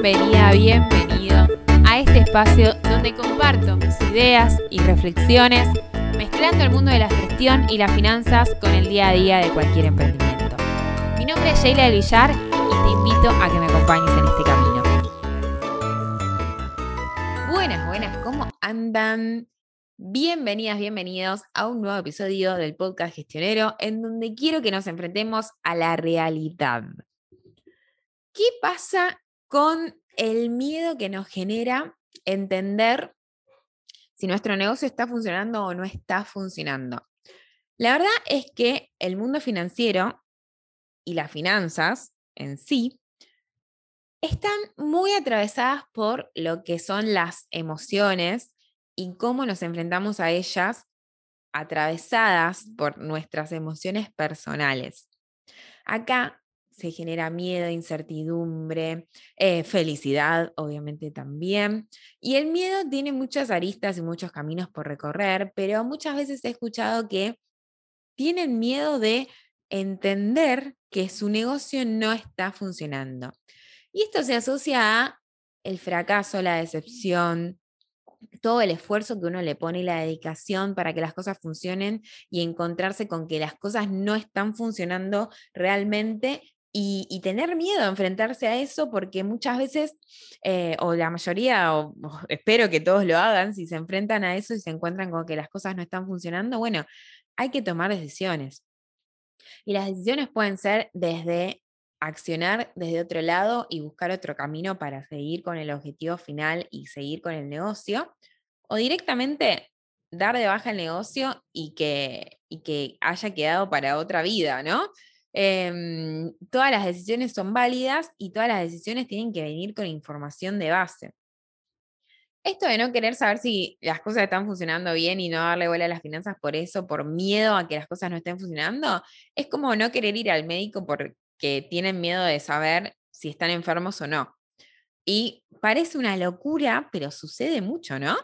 Bienvenida, bienvenido a este espacio donde comparto mis ideas y reflexiones mezclando el mundo de la gestión y las finanzas con el día a día de cualquier emprendimiento. Mi nombre es Sheila del Villar y te invito a que me acompañes en este camino. Buenas, buenas, ¿cómo andan? Bienvenidas, bienvenidos a un nuevo episodio del podcast gestionero en donde quiero que nos enfrentemos a la realidad. ¿Qué pasa con el miedo que nos genera entender si nuestro negocio está funcionando o no está funcionando? La verdad es que el mundo financiero y las finanzas en sí están muy atravesadas por lo que son las emociones y cómo nos enfrentamos a ellas atravesadas por nuestras emociones personales. Acá se genera miedo, incertidumbre, eh, felicidad, obviamente también. Y el miedo tiene muchas aristas y muchos caminos por recorrer, pero muchas veces he escuchado que tienen miedo de entender que su negocio no está funcionando. Y esto se asocia a el fracaso, la decepción, todo el esfuerzo que uno le pone y la dedicación para que las cosas funcionen y encontrarse con que las cosas no están funcionando realmente y, tener miedo a enfrentarse a eso porque muchas veces, eh, o la mayoría, o, espero que todos lo hagan, si se enfrentan a eso y se encuentran con que las cosas no están funcionando, bueno, hay que tomar decisiones. Y las decisiones pueden ser desde accionar desde otro lado y buscar otro camino para seguir con el objetivo final y seguir con el negocio, o directamente dar de baja el negocio y que, y que haya quedado para otra vida, ¿no? Em, todas las decisiones son válidas y todas las decisiones tienen que venir con información de base. Esto de no querer saber si las cosas están funcionando bien y no darle bola a las finanzas por eso, por miedo a que las cosas no estén funcionando, es como no querer ir al médico por que tienen miedo de saber si están enfermos o no. Y parece una locura, pero sucede mucho, ¿no?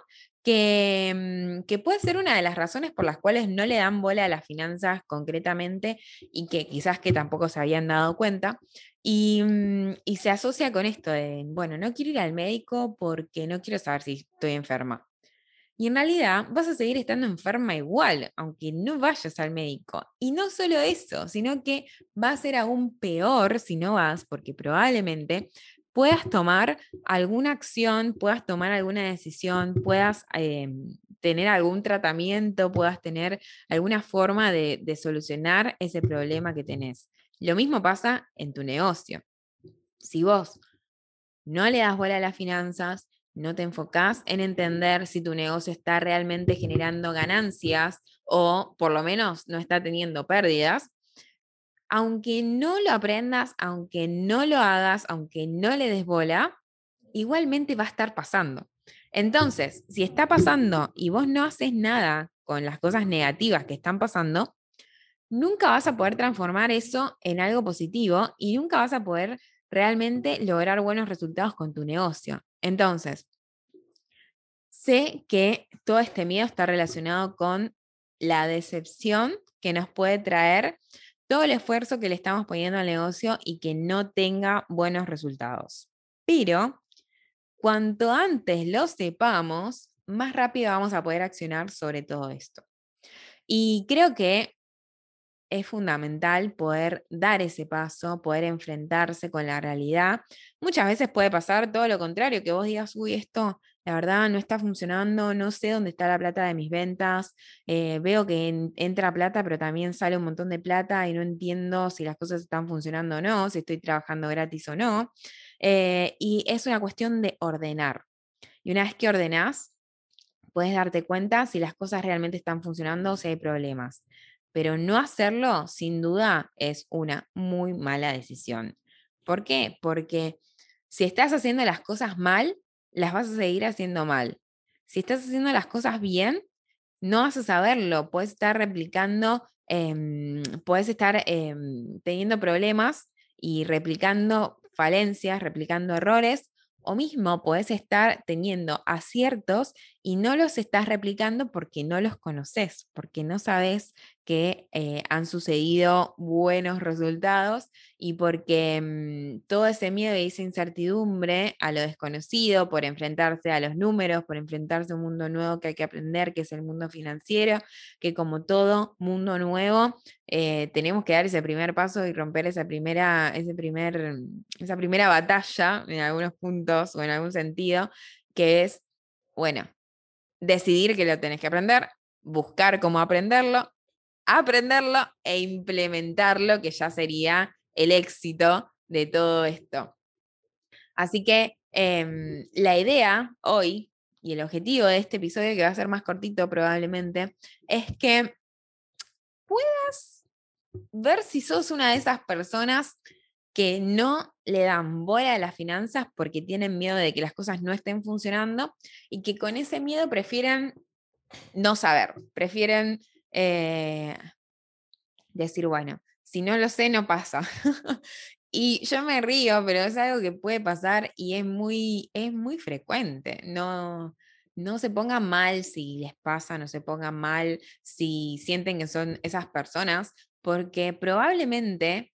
Que, mm, que, puede ser una de las razones por las cuales no le dan bola a las finanzas concretamente y que quizás que tampoco se habían dado cuenta. Y, mm, y se asocia con esto de, bueno, no quiero ir al médico porque no quiero saber si estoy enferma. Y en realidad vas a seguir estando enferma igual, aunque no vayas al médico. Y no solo eso, sino que va a ser aún peor si no vas, porque probablemente puedas tomar alguna acción, puedas tomar alguna decisión, puedas em, tener algún tratamiento, puedas tener alguna forma de, de solucionar ese problema que tenés. Lo mismo pasa en tu negocio. Si vos no le das bola a las finanzas, no te enfocas en entender si tu negocio está realmente generando ganancias o por lo menos no está teniendo pérdidas, aunque no lo aprendas, aunque no lo hagas, aunque no le des bola, igualmente va a estar pasando. Entonces, si está pasando y vos no haces nada con las cosas negativas que están pasando, nunca vas a poder transformar eso en algo positivo y nunca vas a poder realmente lograr buenos resultados con tu negocio. Entonces, sé que todo este miedo está relacionado con la decepción que nos puede traer todo el esfuerzo que le estamos poniendo al negocio y que no tenga buenos resultados. Pero cuanto antes lo sepamos, más rápido vamos a poder accionar sobre todo esto. Y creo que es fundamental poder dar ese paso, poder enfrentarse con la realidad. Muchas veces puede pasar todo lo contrario, que vos digas, uy, esto la verdad no está funcionando, no sé dónde está la plata de mis ventas, eh, veo que entra plata, pero también sale un montón de plata y no entiendo si las cosas están funcionando o no, si estoy trabajando gratis o no. Eh, y es una cuestión de ordenar. Y una vez que ordenás, puedes darte cuenta si las cosas realmente están funcionando o si hay problemas pero no hacerlo, sin duda, es una muy mala decisión. ¿Por qué? Porque si estás haciendo las cosas mal, las vas a seguir haciendo mal. Si estás haciendo las cosas bien, no vas a saberlo. Puedes estar replicando, em, puedes estar em, teniendo problemas y replicando falencias, replicando errores, o mismo puedes estar teniendo aciertos y no los estás replicando porque no los conoces, porque no sabes que eh, han sucedido buenos resultados y porque mm, todo ese miedo y esa incertidumbre a lo desconocido, por enfrentarse a los números, por enfrentarse a un mundo nuevo que hay que aprender, que es el mundo financiero, que como todo mundo nuevo, eh, tenemos que dar ese primer paso y romper esa primera, ese primer, esa primera batalla en algunos puntos o en algún sentido, que es, bueno, decidir que lo tenés que aprender, buscar cómo aprenderlo, aprenderlo e implementarlo, que ya sería el éxito de todo esto. Así que em, la idea hoy y el objetivo de este episodio, que va a ser más cortito probablemente, es que puedas ver si sos una de esas personas que no le dan bola a las finanzas porque tienen miedo de que las cosas no estén funcionando y que con ese miedo prefieren no saber, prefieren eh, decir, bueno, si no lo sé, no pasa. y yo me río, pero es algo que puede pasar y es muy, es muy frecuente. No, no se pongan mal si les pasa, no se pongan mal si sienten que son esas personas, porque probablemente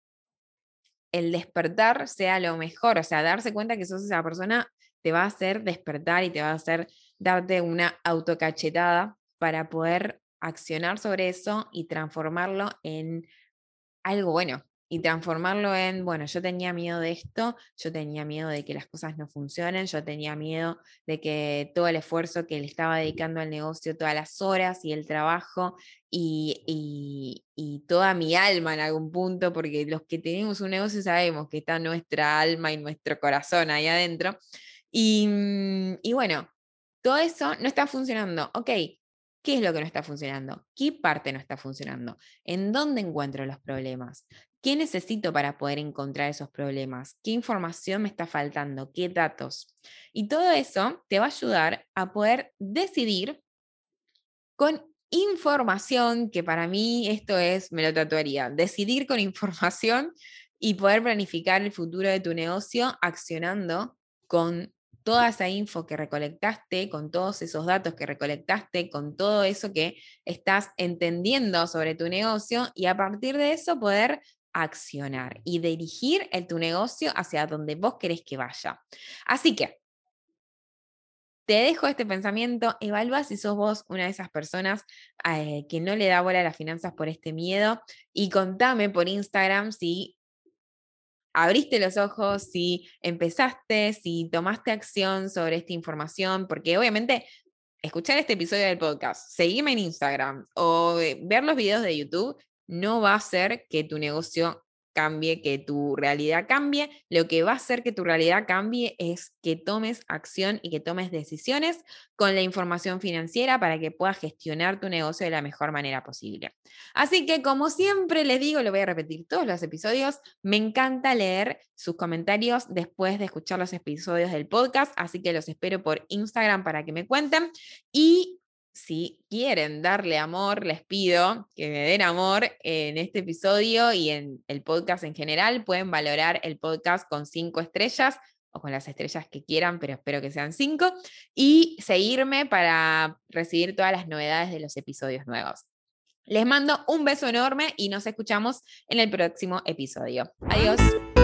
el despertar sea lo mejor, o sea, darse cuenta que sos esa persona te va a hacer despertar y te va a hacer darte una autocachetada para poder accionar sobre eso y transformarlo en algo bueno. Y transformarlo en, bueno, yo tenía miedo de esto, yo tenía miedo de que las cosas no funcionen, yo tenía miedo de que todo el esfuerzo que le estaba dedicando al negocio, todas las horas y el trabajo y, y, toda mi alma en algún punto, porque los que tenemos un negocio sabemos que está nuestra alma y nuestro corazón ahí adentro. Y, mm, y bueno, todo eso no está funcionando. Ok, ¿Qué es lo que no está funcionando? ¿Qué parte no está funcionando? ¿En dónde encuentro los problemas? ¿Qué necesito para poder encontrar esos problemas? ¿Qué información me está faltando? ¿Qué datos? Y todo eso te va a ayudar a poder decidir con información, que para mí esto es, me lo tatuaría, decidir con información y poder planificar el futuro de tu negocio accionando con toda esa info que recolectaste, con todos esos datos que recolectaste, con todo eso que estás entendiendo sobre tu negocio y a partir de eso poder accionar y dirigir el, tu negocio hacia donde vos querés que vaya. Así que te dejo este pensamiento, evalúa si sos vos una de esas personas eh, que no le da bola a las finanzas por este miedo y contame por Instagram si abriste los ojos, si empezaste, si tomaste acción sobre esta información, porque obviamente escuchar este episodio del podcast, seguirme en Instagram o eh, ver los videos de YouTube no va a hacer que tu negocio cambie, que tu realidad cambie. Lo que va a hacer que tu realidad cambie es que tomes acción y que tomes decisiones con la información financiera para que puedas gestionar tu negocio de la mejor manera posible. Así que como siempre les digo, lo voy a repetir todos los episodios, me encanta leer sus comentarios después de escuchar los episodios del podcast, así que los espero por Instagram para que me cuenten y si quieren darle amor, les pido que me den amor en este episodio y en el podcast en general. Pueden valorar el podcast con cinco estrellas o con las estrellas que quieran, pero espero que sean cinco. Y seguirme para recibir todas las novedades de los episodios nuevos. Les mando un beso enorme y nos escuchamos en el próximo episodio. Adiós.